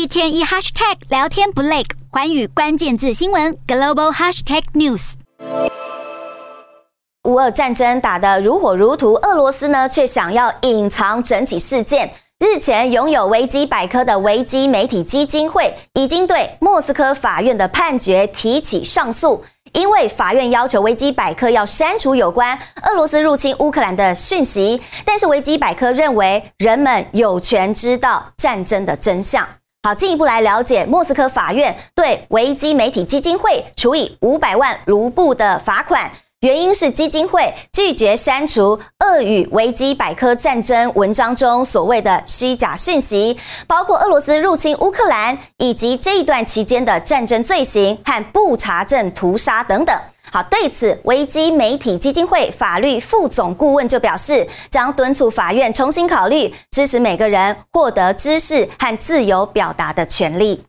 一天一 hashtag 聊天不累，环宇关键字新闻 global hashtag news。乌俄战争打得如火如荼，俄罗斯呢却想要隐藏整起事件。日前，拥有维基百科的维基媒体基金会已经对莫斯科法院的判决提起上诉，因为法院要求维基百科要删除有关俄罗斯入侵乌克兰的讯息，但是维基百科认为人们有权知道战争的真相。好，进一步来了解，莫斯科法院对维基媒体基金会处以五百万卢布的罚款。原因是基金会拒绝删除俄语维基百科战争文章中所谓的虚假讯息，包括俄罗斯入侵乌克兰以及这一段期间的战争罪行和布查镇屠杀等等。好，对此，危机媒体基金会法律副总顾问就表示，将敦促法院重新考虑，支持每个人获得知识和自由表达的权利。